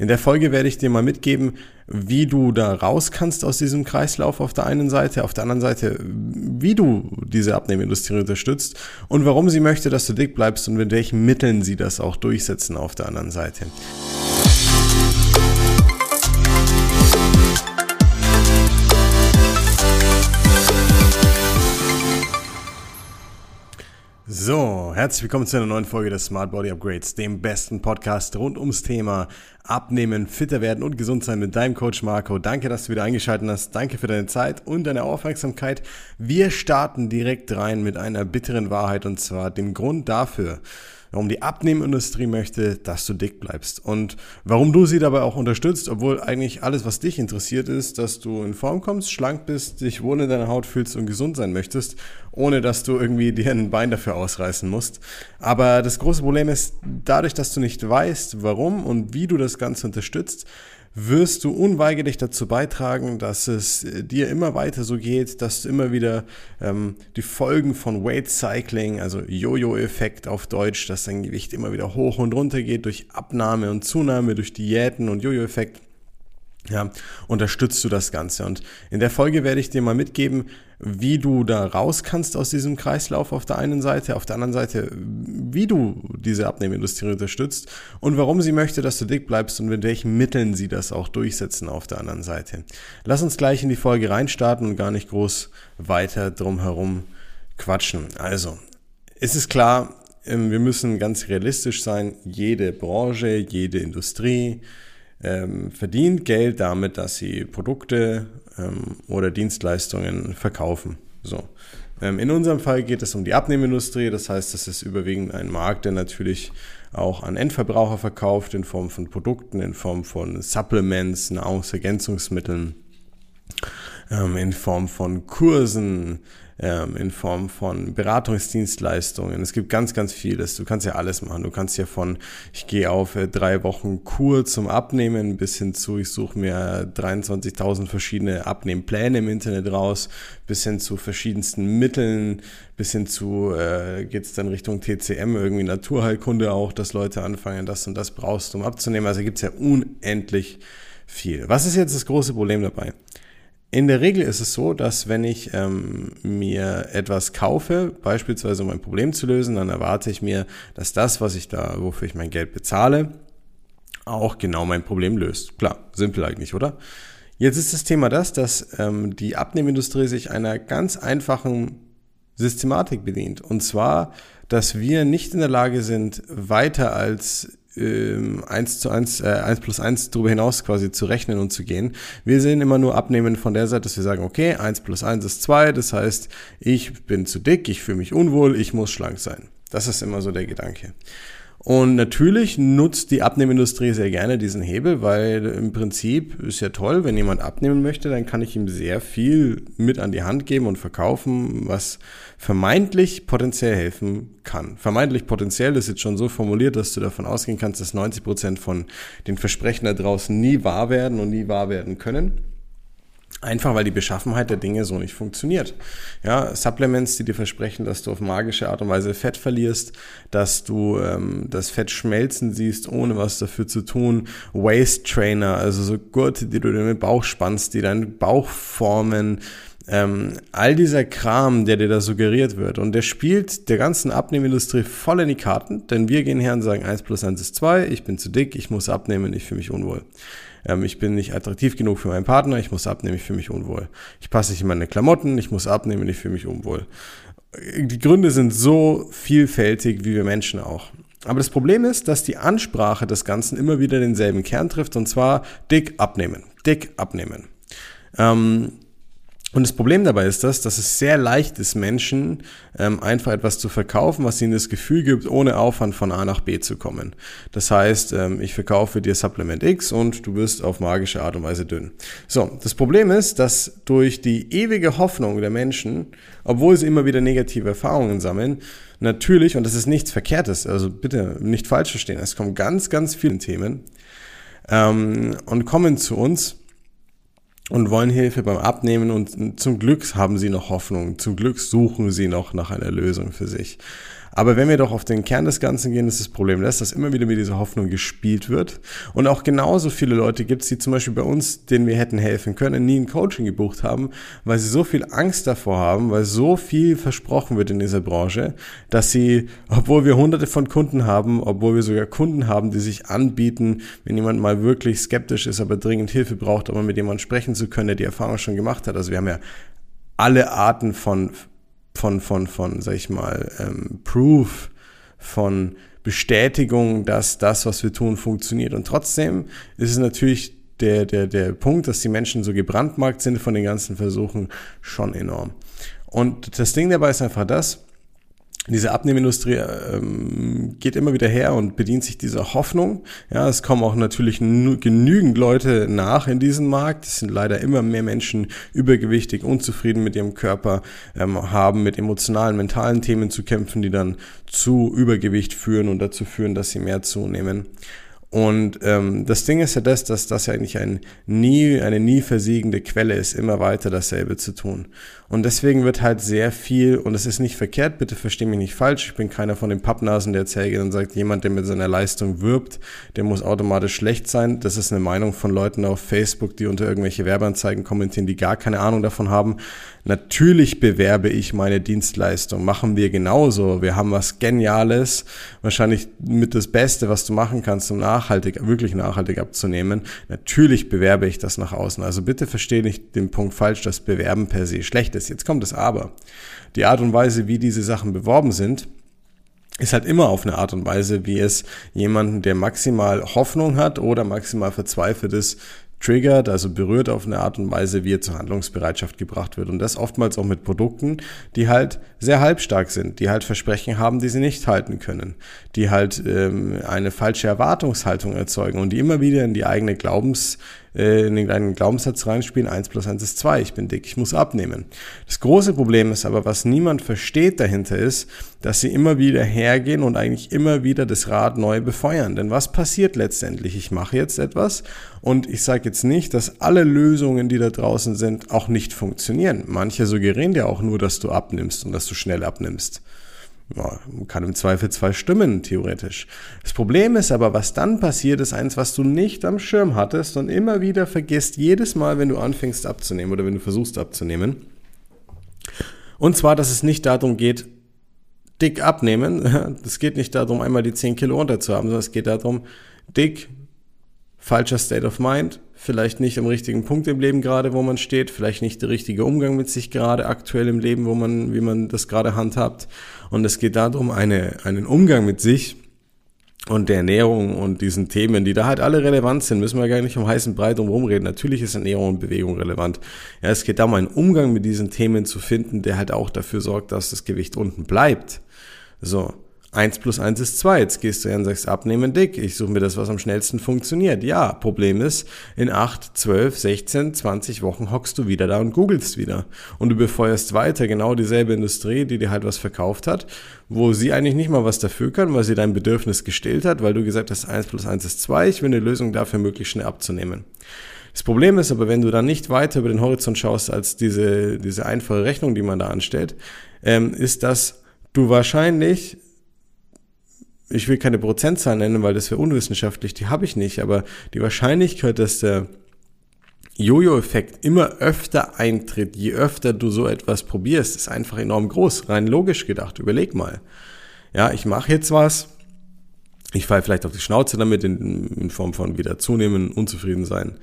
In der Folge werde ich dir mal mitgeben, wie du da raus kannst aus diesem Kreislauf auf der einen Seite, auf der anderen Seite, wie du diese Abnehmindustrie unterstützt und warum sie möchte, dass du dick bleibst und mit welchen Mitteln sie das auch durchsetzen auf der anderen Seite. So, herzlich willkommen zu einer neuen Folge des Smart Body Upgrades, dem besten Podcast rund ums Thema Abnehmen, fitter werden und gesund sein mit deinem Coach Marco. Danke, dass du wieder eingeschaltet hast. Danke für deine Zeit und deine Aufmerksamkeit. Wir starten direkt rein mit einer bitteren Wahrheit und zwar dem Grund dafür, warum die Abnehmindustrie möchte, dass du dick bleibst und warum du sie dabei auch unterstützt, obwohl eigentlich alles, was dich interessiert, ist, dass du in Form kommst, schlank bist, dich wohl in deiner Haut fühlst und gesund sein möchtest, ohne dass du irgendwie dir ein Bein dafür ausreißen musst. Aber das große Problem ist, dadurch, dass du nicht weißt, warum und wie du das Ganze unterstützt, wirst du unweigerlich dazu beitragen, dass es dir immer weiter so geht, dass du immer wieder ähm, die Folgen von Weight Cycling, also Jojo-Effekt auf Deutsch, dass dein Gewicht immer wieder hoch und runter geht durch Abnahme und Zunahme, durch Diäten und Jojo-Effekt, ja, unterstützt du das Ganze. Und in der Folge werde ich dir mal mitgeben, wie du da raus kannst aus diesem Kreislauf auf der einen Seite, auf der anderen Seite, wie du diese Abnehmindustrie unterstützt und warum sie möchte, dass du dick bleibst und mit welchen Mitteln sie das auch durchsetzen auf der anderen Seite. Lass uns gleich in die Folge reinstarten und gar nicht groß weiter drum herum quatschen. Also, es ist klar, ähm, wir müssen ganz realistisch sein. Jede Branche, jede Industrie, ähm, verdient Geld damit, dass sie Produkte ähm, oder Dienstleistungen verkaufen. So. Ähm, in unserem Fall geht es um die Abnehmindustrie, das heißt, das ist überwiegend ein Markt, der natürlich auch an Endverbraucher verkauft, in Form von Produkten, in Form von Supplements, Nahrungsergänzungsmitteln, ähm, in Form von Kursen, ähm, in Form von Beratungsdienstleistungen. Es gibt ganz, ganz vieles. Du kannst ja alles machen. Du kannst ja von, ich gehe auf äh, drei Wochen Kur zum Abnehmen bis hin zu, ich suche mir 23.000 verschiedene Abnehmpläne im Internet raus, bis hin zu verschiedensten Mitteln, bis hin zu, äh, geht es dann Richtung TCM, irgendwie Naturheilkunde auch, dass Leute anfangen, das und das brauchst, um abzunehmen. Also gibt es ja unendlich viel. Was ist jetzt das große Problem dabei? In der Regel ist es so, dass wenn ich ähm, mir etwas kaufe, beispielsweise um ein Problem zu lösen, dann erwarte ich mir, dass das, was ich da, wofür ich mein Geld bezahle, auch genau mein Problem löst. Klar, simpel eigentlich, oder? Jetzt ist das Thema das, dass ähm, die Abnehmindustrie sich einer ganz einfachen Systematik bedient. Und zwar, dass wir nicht in der Lage sind, weiter als ähm, 1 zu 1, äh, 1 plus 1 darüber hinaus quasi zu rechnen und zu gehen. Wir sehen immer nur abnehmen von der Seite, dass wir sagen, okay, 1 plus 1 ist 2, das heißt, ich bin zu dick, ich fühle mich unwohl, ich muss schlank sein. Das ist immer so der Gedanke. Und natürlich nutzt die Abnehmindustrie sehr gerne diesen Hebel, weil im Prinzip ist ja toll, wenn jemand abnehmen möchte, dann kann ich ihm sehr viel mit an die Hand geben und verkaufen, was vermeintlich potenziell helfen kann. Vermeintlich potenziell ist jetzt schon so formuliert, dass du davon ausgehen kannst, dass 90 Prozent von den Versprechen da draußen nie wahr werden und nie wahr werden können. Einfach weil die Beschaffenheit der Dinge so nicht funktioniert. Ja, Supplements, die dir versprechen, dass du auf magische Art und Weise Fett verlierst, dass du ähm, das Fett schmelzen siehst, ohne was dafür zu tun. Waist Trainer, also so Gurte, die du dir mit Bauch spannst, die deinen Bauch formen. Ähm, all dieser Kram, der dir da suggeriert wird. Und der spielt der ganzen Abnehmindustrie voll in die Karten, denn wir gehen her und sagen, 1 plus 1 ist 2, ich bin zu dick, ich muss abnehmen, ich fühle mich unwohl. Ähm, ich bin nicht attraktiv genug für meinen Partner, ich muss abnehmen, ich fühle mich unwohl. Ich passe nicht in meine Klamotten, ich muss abnehmen, ich fühle mich unwohl. Die Gründe sind so vielfältig wie wir Menschen auch. Aber das Problem ist, dass die Ansprache des Ganzen immer wieder denselben Kern trifft, und zwar dick abnehmen, dick abnehmen. Ähm, und das Problem dabei ist das, dass es sehr leicht ist, Menschen ähm, einfach etwas zu verkaufen, was ihnen das Gefühl gibt, ohne Aufwand von A nach B zu kommen. Das heißt, ähm, ich verkaufe dir Supplement X und du wirst auf magische Art und Weise dünn. So, das Problem ist, dass durch die ewige Hoffnung der Menschen, obwohl sie immer wieder negative Erfahrungen sammeln, natürlich, und das ist nichts Verkehrtes, also bitte nicht falsch verstehen, es kommen ganz, ganz viele Themen ähm, und kommen zu uns und wollen Hilfe beim Abnehmen und zum Glück haben sie noch Hoffnung, zum Glück suchen sie noch nach einer Lösung für sich. Aber wenn wir doch auf den Kern des Ganzen gehen, ist das Problem das, dass immer wieder mit dieser Hoffnung gespielt wird. Und auch genauso viele Leute gibt es, die zum Beispiel bei uns, denen wir hätten helfen können, nie ein Coaching gebucht haben, weil sie so viel Angst davor haben, weil so viel versprochen wird in dieser Branche, dass sie, obwohl wir hunderte von Kunden haben, obwohl wir sogar Kunden haben, die sich anbieten, wenn jemand mal wirklich skeptisch ist, aber dringend Hilfe braucht, um mit jemandem sprechen zu können, der die Erfahrung schon gemacht hat. Also wir haben ja alle Arten von von, von, von, sag ich mal, ähm, Proof, von Bestätigung, dass das, was wir tun, funktioniert. Und trotzdem ist es natürlich der, der, der Punkt, dass die Menschen so gebrandmarkt sind von den ganzen Versuchen, schon enorm. Und das Ding dabei ist einfach das, diese Abnehmindustrie ähm, geht immer wieder her und bedient sich dieser Hoffnung. Ja, es kommen auch natürlich genügend Leute nach in diesen Markt. Es sind leider immer mehr Menschen übergewichtig, unzufrieden mit ihrem Körper, ähm, haben mit emotionalen, mentalen Themen zu kämpfen, die dann zu Übergewicht führen und dazu führen, dass sie mehr zunehmen. Und ähm, das Ding ist ja das, dass das ja eigentlich ein nie, eine nie versiegende Quelle ist, immer weiter dasselbe zu tun. Und deswegen wird halt sehr viel, und es ist nicht verkehrt, bitte versteh mich nicht falsch, ich bin keiner von den Pappnasen, der erzählt und sagt, jemand, der mit seiner Leistung wirbt, der muss automatisch schlecht sein. Das ist eine Meinung von Leuten auf Facebook, die unter irgendwelche Werbeanzeigen kommentieren, die gar keine Ahnung davon haben. Natürlich bewerbe ich meine Dienstleistung, machen wir genauso. Wir haben was Geniales, wahrscheinlich mit das Beste, was du machen kannst, um nachhaltig, wirklich nachhaltig abzunehmen. Natürlich bewerbe ich das nach außen. Also bitte verstehe nicht den Punkt falsch, dass Bewerben per se schlecht ist. Jetzt kommt das Aber. Die Art und Weise, wie diese Sachen beworben sind, ist halt immer auf eine Art und Weise, wie es jemanden, der maximal Hoffnung hat oder maximal verzweifelt ist, triggert, also berührt auf eine Art und Weise, wie er zur Handlungsbereitschaft gebracht wird. Und das oftmals auch mit Produkten, die halt sehr halbstark sind, die halt Versprechen haben, die sie nicht halten können, die halt ähm, eine falsche Erwartungshaltung erzeugen und die immer wieder in die eigene Glaubens, äh, in den kleinen Glaubenssatz reinspielen, 1 plus 1 ist 2, ich bin dick, ich muss abnehmen. Das große Problem ist aber, was niemand versteht dahinter ist, dass sie immer wieder hergehen und eigentlich immer wieder das Rad neu befeuern. Denn was passiert letztendlich? Ich mache jetzt etwas und ich sage jetzt nicht, dass alle Lösungen, die da draußen sind, auch nicht funktionieren. Manche suggerieren ja auch nur, dass du abnimmst und dass du schnell abnimmst. Ja, kann im Zweifel zwei stimmen, theoretisch. Das Problem ist aber, was dann passiert, ist eins, was du nicht am Schirm hattest und immer wieder vergisst, jedes Mal, wenn du anfängst abzunehmen oder wenn du versuchst abzunehmen. Und zwar, dass es nicht darum geht, dick abnehmen. Es geht nicht darum, einmal die 10 Kilo runter zu haben, sondern es geht darum, dick, falscher State of Mind, vielleicht nicht am richtigen Punkt im Leben gerade, wo man steht, vielleicht nicht der richtige Umgang mit sich gerade aktuell im Leben, wo man, wie man das gerade handhabt. Und es geht darum, eine, einen Umgang mit sich und der Ernährung und diesen Themen, die da halt alle relevant sind, müssen wir gar nicht um heißen Brei drum rumreden. Natürlich ist Ernährung und Bewegung relevant. Ja, es geht darum, einen Umgang mit diesen Themen zu finden, der halt auch dafür sorgt, dass das Gewicht unten bleibt. So. 1 plus 1 ist 2. Jetzt gehst du her und sagst, abnehmen dick. Ich suche mir das, was am schnellsten funktioniert. Ja, Problem ist, in 8, 12, 16, 20 Wochen hockst du wieder da und googelst wieder. Und du befeuerst weiter genau dieselbe Industrie, die dir halt was verkauft hat, wo sie eigentlich nicht mal was dafür kann, weil sie dein Bedürfnis gestillt hat, weil du gesagt hast, 1 plus 1 ist 2. Ich will eine Lösung dafür, möglichst schnell abzunehmen. Das Problem ist aber, wenn du dann nicht weiter über den Horizont schaust als diese, diese einfache Rechnung, die man da anstellt, ähm, ist, dass du wahrscheinlich ich will keine Prozentzahl nennen, weil das wäre unwissenschaftlich, die habe ich nicht, aber die Wahrscheinlichkeit, dass der Jojo-Effekt immer öfter eintritt, je öfter du so etwas probierst, ist einfach enorm groß, rein logisch gedacht. Überleg mal. Ja, ich mache jetzt was, ich falle vielleicht auf die Schnauze damit in, in Form von wieder zunehmen, unzufrieden sein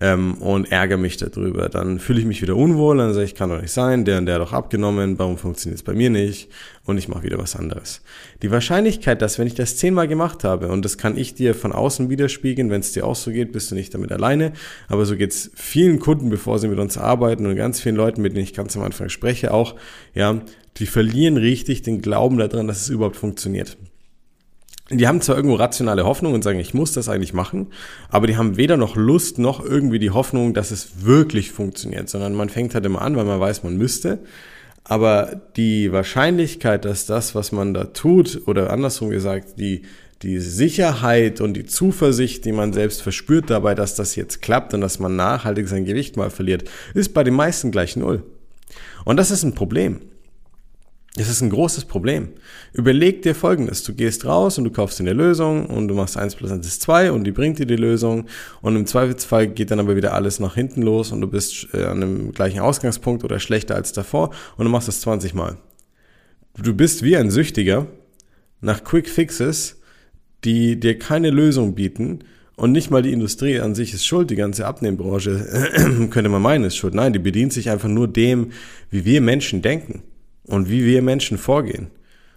ähm, und ärgere mich darüber. Dann fühle ich mich wieder unwohl, dann sage ich, kann doch nicht sein, der und der hat doch abgenommen, warum funktioniert es bei mir nicht? Und ich mache wieder was anderes. Die Wahrscheinlichkeit, dass wenn ich das zehnmal gemacht habe, und das kann ich dir von außen widerspiegeln, wenn es dir auch so geht, bist du nicht damit alleine, aber so geht es vielen Kunden, bevor sie mit uns arbeiten und ganz vielen Leuten, mit denen ich ganz am Anfang spreche, auch, ja, die verlieren richtig den Glauben daran, dass es überhaupt funktioniert die haben zwar irgendwo rationale Hoffnung und sagen, ich muss das eigentlich machen, aber die haben weder noch Lust noch irgendwie die Hoffnung, dass es wirklich funktioniert, sondern man fängt halt immer an, weil man weiß, man müsste. Aber die Wahrscheinlichkeit, dass das, was man da tut, oder andersrum gesagt, die, die Sicherheit und die Zuversicht, die man selbst verspürt dabei, dass das jetzt klappt und dass man nachhaltig sein Gewicht mal verliert, ist bei den meisten gleich null. Und das ist ein Problem. Das ist ein großes Problem. Überleg dir folgendes. Du gehst raus und du kaufst dir eine Lösung und du machst 1 plus 1 ist 2 und die bringt dir die Lösung und im Zweifelsfall geht dann aber wieder alles nach hinten los und du bist äh, an einem gleichen Ausgangspunkt oder schlechter als davor und du machst das 20 Mal. Du bist wie ein Süchtiger nach Quick Fixes, die dir keine Lösung bieten und nicht mal die Industrie an sich ist schuld, die ganze Abnehmbranche könnte man meinen ist schuld. Nein, die bedient sich einfach nur dem, wie wir Menschen denken und wie wir Menschen vorgehen.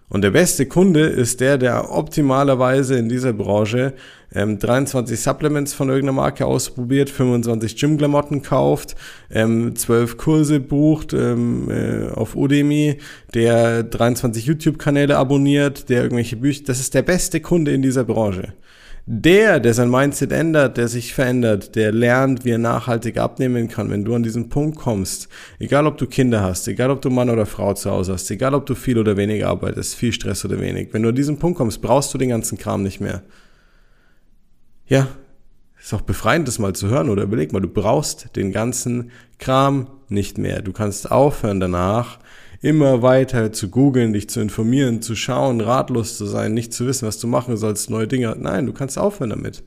Und der beste Kunde ist der, der optimalerweise in dieser Branche ähm, 23 Supplements von irgendeiner Marke ausprobiert, 25 Gymklamotten kauft, ähm, 12 Kurse bucht ähm, äh, auf Udemy, der 23 YouTube-Kanäle abonniert, der irgendwelche Bücher. Das ist der beste Kunde in dieser Branche. Der, der sein Mindset ändert, der sich verändert, der lernt, wie er nachhaltig abnehmen kann, wenn du an diesen Punkt kommst, egal ob du Kinder hast, egal ob du Mann oder Frau zu Hause hast, egal ob du viel oder wenig arbeitest, viel Stress oder wenig, wenn du an diesen Punkt kommst, brauchst du den ganzen Kram nicht mehr. Ja, ist auch befreiend, das mal zu hören oder überleg mal, du brauchst den ganzen Kram nicht mehr. Du kannst aufhören danach, immer weiter zu googeln, dich zu informieren, zu schauen, ratlos zu sein, nicht zu wissen, was du machen sollst, neue Dinge. Nein, du kannst aufhören damit.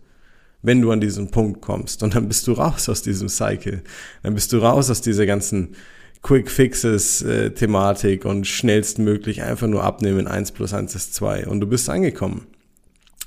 Wenn du an diesen Punkt kommst und dann bist du raus aus diesem Cycle. Dann bist du raus aus dieser ganzen Quick Fixes äh, Thematik und schnellstmöglich einfach nur abnehmen, 1 plus 1 ist 2 und du bist angekommen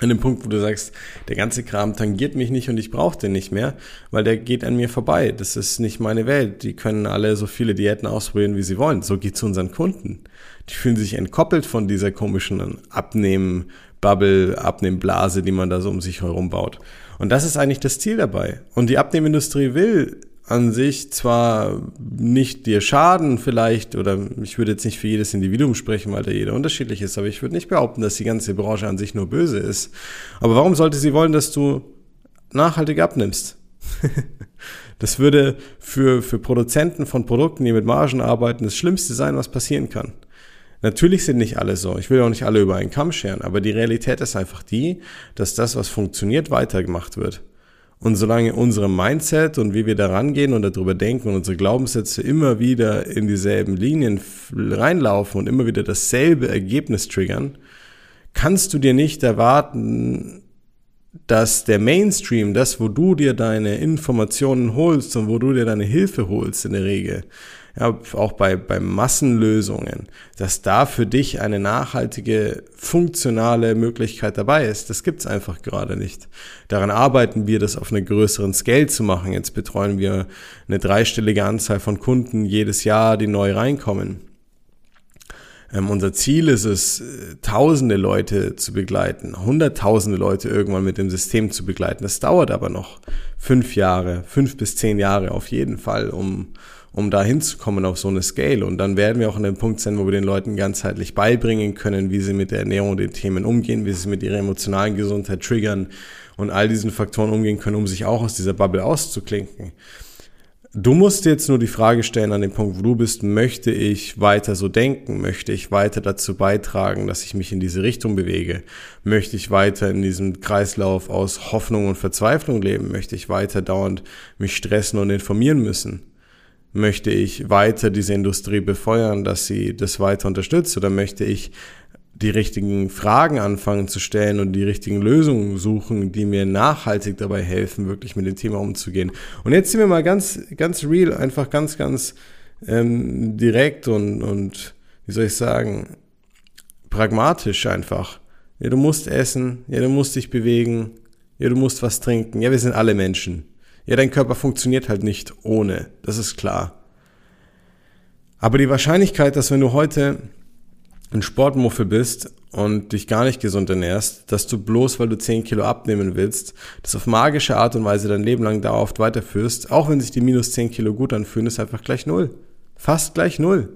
an dem Punkt, wo du sagst, der ganze Kram tangiert mich nicht und ich brauche den nicht mehr, weil der geht an mir vorbei. Das ist nicht meine Welt. Die können alle so viele Diäten ausprobieren, wie sie wollen. So geht zu unseren Kunden. Die fühlen sich entkoppelt von dieser komischen Abnehmen-Bubble, Abnehmen-Blase, die man da so um sich herum baut. Und das ist eigentlich das Ziel dabei. Und die Abnehmindustrie will an sich zwar nicht dir schaden vielleicht, oder ich würde jetzt nicht für jedes Individuum sprechen, weil da jeder unterschiedlich ist, aber ich würde nicht behaupten, dass die ganze Branche an sich nur böse ist. Aber warum sollte sie wollen, dass du nachhaltig abnimmst? das würde für, für Produzenten von Produkten, die mit Margen arbeiten, das Schlimmste sein, was passieren kann. Natürlich sind nicht alle so. Ich will auch nicht alle über einen Kamm scheren, aber die Realität ist einfach die, dass das, was funktioniert, weitergemacht wird. Und solange unsere Mindset und wie wir da rangehen und darüber denken und unsere Glaubenssätze immer wieder in dieselben Linien reinlaufen und immer wieder dasselbe Ergebnis triggern, kannst du dir nicht erwarten, dass der Mainstream, das, wo du dir deine Informationen holst und wo du dir deine Hilfe holst in der Regel, ja, auch bei, bei Massenlösungen, dass da für dich eine nachhaltige, funktionale Möglichkeit dabei ist. Das gibt's einfach gerade nicht. Daran arbeiten wir, das auf einer größeren Scale zu machen. Jetzt betreuen wir eine dreistellige Anzahl von Kunden jedes Jahr, die neu reinkommen. Ähm, unser Ziel ist es, äh, tausende Leute zu begleiten, hunderttausende Leute irgendwann mit dem System zu begleiten. Das dauert aber noch fünf Jahre, fünf bis zehn Jahre auf jeden Fall, um, um da hinzukommen auf so eine Scale. Und dann werden wir auch an dem Punkt sein, wo wir den Leuten ganzheitlich beibringen können, wie sie mit der Ernährung und den Themen umgehen, wie sie mit ihrer emotionalen Gesundheit triggern und all diesen Faktoren umgehen können, um sich auch aus dieser Bubble auszuklinken. Du musst jetzt nur die Frage stellen an dem Punkt, wo du bist, möchte ich weiter so denken? Möchte ich weiter dazu beitragen, dass ich mich in diese Richtung bewege? Möchte ich weiter in diesem Kreislauf aus Hoffnung und Verzweiflung leben? Möchte ich weiter dauernd mich stressen und informieren müssen? Möchte ich weiter diese Industrie befeuern, dass sie das weiter unterstützt? Oder möchte ich die richtigen Fragen anfangen zu stellen und die richtigen Lösungen suchen, die mir nachhaltig dabei helfen, wirklich mit dem Thema umzugehen. Und jetzt sind wir mal ganz, ganz real, einfach ganz, ganz ähm, direkt und, und, wie soll ich sagen, pragmatisch einfach. Ja, du musst essen, ja, du musst dich bewegen, ja, du musst was trinken. Ja, wir sind alle Menschen. Ja, dein Körper funktioniert halt nicht ohne, das ist klar. Aber die Wahrscheinlichkeit, dass wenn du heute ein Sportmuffel bist und dich gar nicht gesund ernährst, dass du bloß, weil du 10 Kilo abnehmen willst, das auf magische Art und Weise dein Leben lang dauerhaft weiterführst, auch wenn sich die minus 10 Kilo gut anfühlen, ist einfach gleich null. Fast gleich null.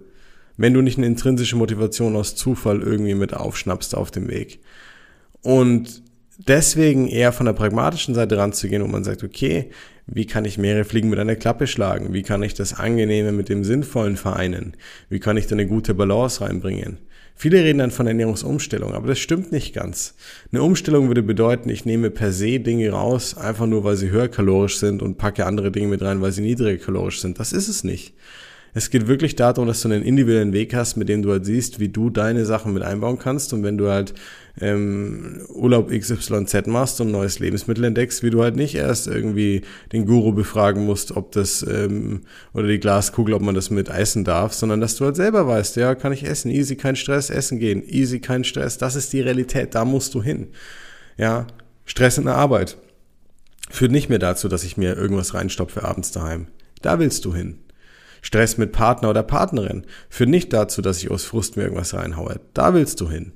Wenn du nicht eine intrinsische Motivation aus Zufall irgendwie mit aufschnappst auf dem Weg. Und deswegen eher von der pragmatischen Seite ranzugehen, wo man sagt, okay, wie kann ich mehrere Fliegen mit einer Klappe schlagen? Wie kann ich das Angenehme mit dem Sinnvollen vereinen? Wie kann ich da eine gute Balance reinbringen? Viele reden dann von Ernährungsumstellung, aber das stimmt nicht ganz. Eine Umstellung würde bedeuten, ich nehme per se Dinge raus, einfach nur weil sie höher kalorisch sind und packe andere Dinge mit rein, weil sie niedriger kalorisch sind. Das ist es nicht. Es geht wirklich darum, dass du einen individuellen Weg hast, mit dem du halt siehst, wie du deine Sachen mit einbauen kannst. Und wenn du halt ähm, Urlaub XYZ machst und neues Lebensmittel entdeckst, wie du halt nicht erst irgendwie den Guru befragen musst, ob das ähm, oder die Glaskugel, ob man das mit essen darf, sondern dass du halt selber weißt, ja, kann ich essen, easy, kein Stress, essen gehen, easy, kein Stress. Das ist die Realität, da musst du hin. Ja, Stress in der Arbeit führt nicht mehr dazu, dass ich mir irgendwas reinstopfe abends daheim. Da willst du hin. Stress mit Partner oder Partnerin führt nicht dazu, dass ich aus Frust mir irgendwas reinhaue. Da willst du hin.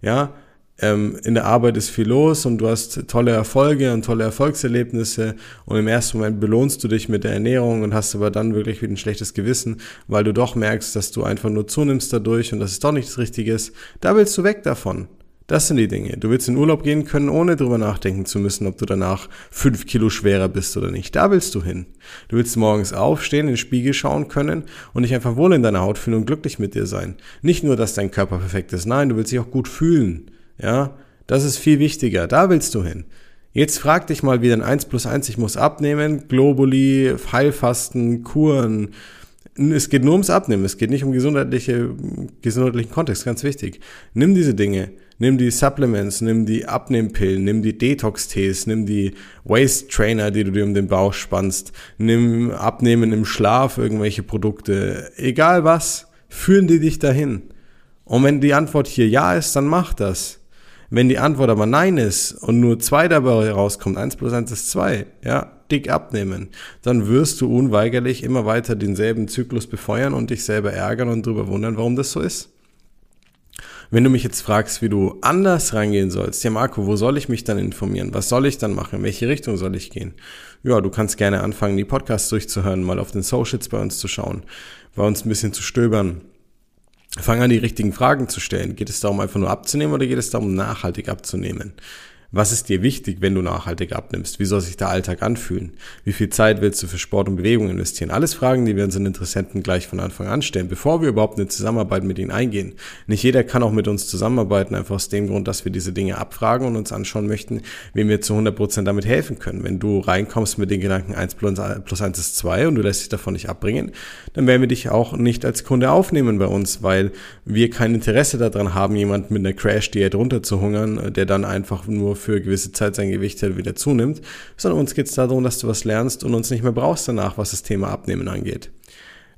Ja, ähm, in der Arbeit ist viel los und du hast tolle Erfolge und tolle Erfolgserlebnisse und im ersten Moment belohnst du dich mit der Ernährung und hast aber dann wirklich wieder ein schlechtes Gewissen, weil du doch merkst, dass du einfach nur zunimmst dadurch und dass es doch nicht das Richtige ist. Da willst du weg davon. Das sind die Dinge. Du willst in Urlaub gehen können, ohne drüber nachdenken zu müssen, ob du danach fünf Kilo schwerer bist oder nicht. Da willst du hin. Du willst morgens aufstehen, in den Spiegel schauen können und dich einfach wohl in deiner Haut fühlen und glücklich mit dir sein. Nicht nur, dass dein Körper perfekt ist, nein, du willst dich auch gut fühlen. Ja, das ist viel wichtiger. Da willst du hin. Jetzt frag dich mal wieder ein 1 plus 1, ich muss abnehmen, Globuli, Heilfasten, Kuren. Es geht nur ums Abnehmen, es geht nicht um gesundheitliche, gesundheitlichen Kontext, ganz wichtig. Nimm diese Dinge, Nimm die Supplements, nimm die Abnehmpillen, nimm die Detox-Tees, nimm die Waist-Trainer, die du dir um den Bauch spannst, nimm Abnehmen im Schlaf, irgendwelche Produkte, egal was, führen die dich dahin. Und wenn die Antwort hier ja ist, dann mach das. Wenn die Antwort aber nein ist und nur zwei dabei rauskommt, eins plus eins ist zwei, ja, dick abnehmen, dann wirst du unweigerlich immer weiter denselben Zyklus befeuern und dich selber ärgern und darüber wundern, warum das so ist. Wenn du mich jetzt fragst, wie du anders rangehen sollst, ja Marco, wo soll ich mich dann informieren? Was soll ich dann machen? In welche Richtung soll ich gehen? Ja, du kannst gerne anfangen, die Podcasts durchzuhören, mal auf den Socials bei uns zu schauen, bei uns ein bisschen zu stöbern. Fang an, die richtigen Fragen zu stellen. Geht es darum, einfach nur abzunehmen oder geht es darum, nachhaltig abzunehmen? Was ist dir wichtig, wenn du nachhaltig abnimmst? Wie soll sich der Alltag anfühlen? Wie viel Zeit willst du für Sport und Bewegung investieren? Alles Fragen, die wir unseren Interessenten gleich von Anfang an stellen, bevor wir überhaupt eine Zusammenarbeit mit ihnen eingehen. Nicht jeder kann auch mit uns zusammenarbeiten, einfach aus dem Grund, dass wir diese Dinge abfragen und uns anschauen möchten, wem wir zu 100 Prozent damit helfen können. Wenn du reinkommst mit den Gedanken 1 plus 1 ist 2 und du lässt dich davon nicht abbringen, dann werden wir dich auch nicht als Kunde aufnehmen bei uns, weil wir kein Interesse daran haben, jemanden mit einer Crash-Diät runterzuhungern, der dann einfach nur für gewisse Zeit sein Gewicht halt wieder zunimmt, sondern uns geht es darum, dass du was lernst und uns nicht mehr brauchst danach, was das Thema Abnehmen angeht.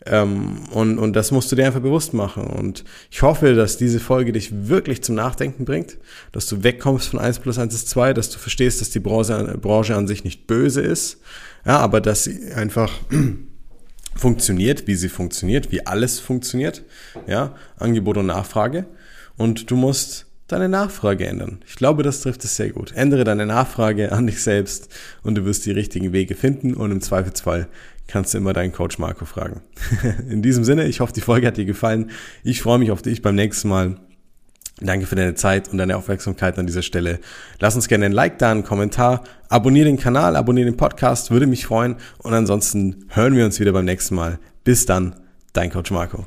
Ähm, und, und das musst du dir einfach bewusst machen. Und ich hoffe, dass diese Folge dich wirklich zum Nachdenken bringt, dass du wegkommst von 1 plus 1 ist 2, dass du verstehst, dass die Branche, Branche an sich nicht böse ist, ja, aber dass sie einfach funktioniert, wie sie funktioniert, wie alles funktioniert, ja, Angebot und Nachfrage. Und du musst deine Nachfrage ändern. Ich glaube, das trifft es sehr gut. Ändere deine Nachfrage an dich selbst und du wirst die richtigen Wege finden und im Zweifelsfall kannst du immer deinen Coach Marco fragen. In diesem Sinne, ich hoffe, die Folge hat dir gefallen. Ich freue mich auf dich beim nächsten Mal. Danke für deine Zeit und deine Aufmerksamkeit an dieser Stelle. Lass uns gerne ein Like da, einen Kommentar, abonniere den Kanal, abonniere den Podcast, würde mich freuen und ansonsten hören wir uns wieder beim nächsten Mal. Bis dann, dein Coach Marco.